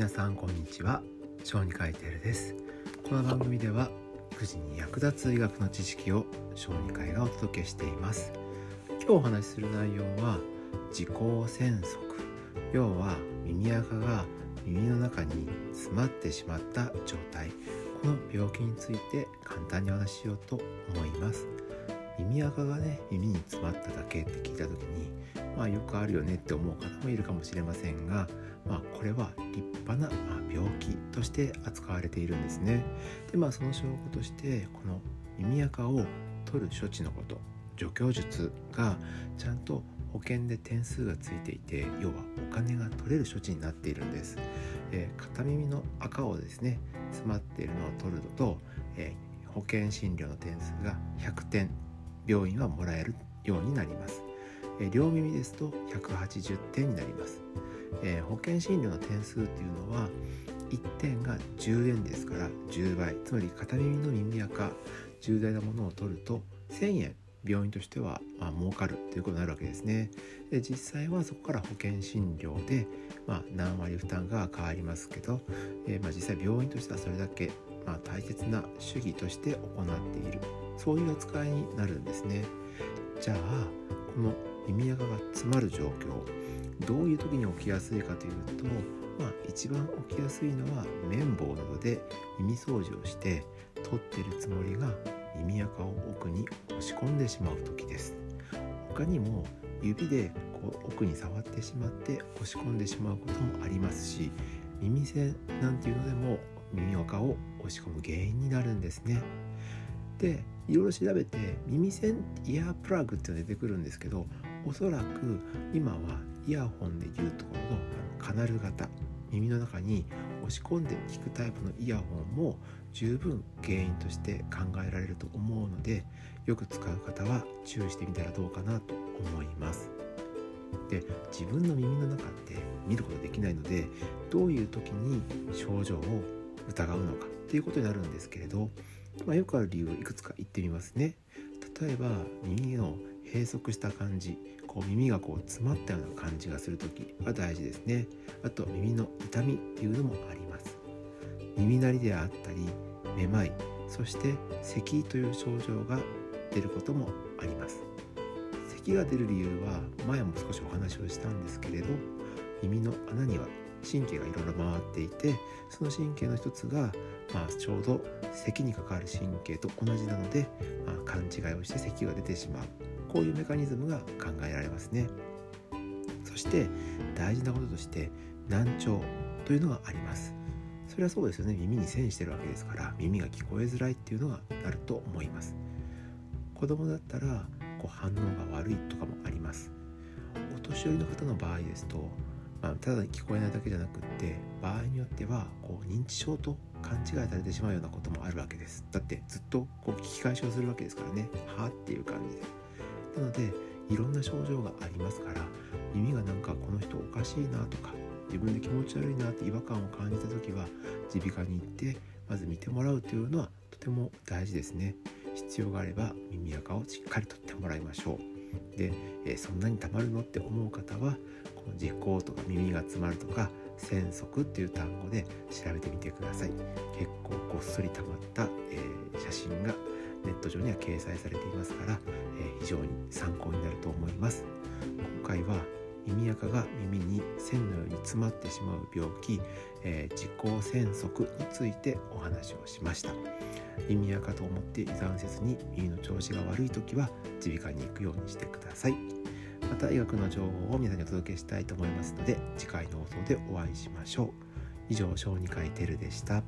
皆さんこんにちは。小児科医テルです。この番組では育児に役立つ医学の知識を小児科医がお届けしています。今日お話しする内容は自己栓塞要は耳垢が耳の中に詰まってしまった状態。この病気について簡単にお話ししようと思います。耳垢がね耳に詰まっただけって聞いた時にまあよくあるよねって思う方もいるかもしれませんが、まあ、これは立派な、ま病気として扱われているんですね。でまあその証拠としてこの耳垢を取る処置のこと除去術がちゃんと保険で点数がついていて要はお金が取れる処置になっているんです、えー、片耳の赤をですね詰まっているのを取るのと、えー、保険診療の点数が100点病院はもらえるようになります。両耳ですと180点になります。え保険診療の点数っていうのは1点が10円ですから10倍つまり片耳の耳垢重大なものを取ると1000円病院としてはまあ儲かるということになるわけですね。で実際はそこから保険診療で、まあ、何割負担が変わりますけど、えー、まあ実際病院としてはそれだけまあ大切な主義として行っているそういう扱いになるんですね。じゃあこの耳垢が詰まる状況どういう時に起きやすいかというと、まあ、一番起きやすいのは綿棒などで耳掃除をして取ってるつもりが耳垢を奥に押し込んでしまう時です他にも指でこう奥に触ってしまって押し込んでしまうこともありますし耳栓なんていうのでも耳垢を押し込む原因になるんですねでいろいろ調べて耳栓イヤープラグってのが出てくるんですけどおそらく今はイヤホンでいうところのカナル型耳の中に押し込んで聞くタイプのイヤホンも十分原因として考えられると思うのでよく使う方は注意してみたらどうかなと思います。で自分の耳の中って見ることできないのでどういう時に症状を疑うのかっていうことになるんですけれど、まあ、よくある理由をいくつか言ってみますね。例えば耳の閉塞した感じこう耳がこう詰まったような感じがする時が大事ですね。あと耳の痛みっていうのもあります。耳鳴りであったりめまいそして咳という症状が出ることもあります。咳が出る理由は前も少しお話をしたんですけれど耳の穴には神経がいろいろ回っていてその神経の一つが、まあ、ちょうど咳に関わる神経と同じなので、まあ、勘違いをして咳が出てしまう。こういうメカニズムが考えられますね。そして大事なこととして難聴というのがあります。それはそうですよね。耳に栓してるわけですから耳が聞こえづらいっていうのがなると思います。子供だったらこう反応が悪いとかもあります。お年寄りの方の場合ですとまあ、ただ聞こえないだけじゃなくって場合によってはこう認知症と勘違いされてしまうようなこともあるわけです。だってずっとこう聞き返しをするわけですからね。はあっていう感じで。なのでいろんな症状がありますから耳がなんかこの人おかしいなとか自分で気持ち悪いなって違和感を感じた時は耳鼻科に行ってまず見てもらうというのはとても大事ですね。必要があれば耳垢をしっかりとってもらいましょう。で、え、そんなにたまるのって思う方はこの耳垢とか耳が詰まるとか喘息っていう単語で調べてみてください。結構ごっそりたまった、えー、写真がネット上には掲載されていますから、えー、非常に参考になると思います。今回は耳垢が耳に線のように詰まってしまう病気、えー、自己栓塞についてお話をしました。耳垢と思って油断せずに耳の調子が悪い時は耳鼻科に行くようにしてください。また医学の情報を皆さんにお届けしたいと思いますので次回の放送でお会いしましょう。以上小児科医テルでした。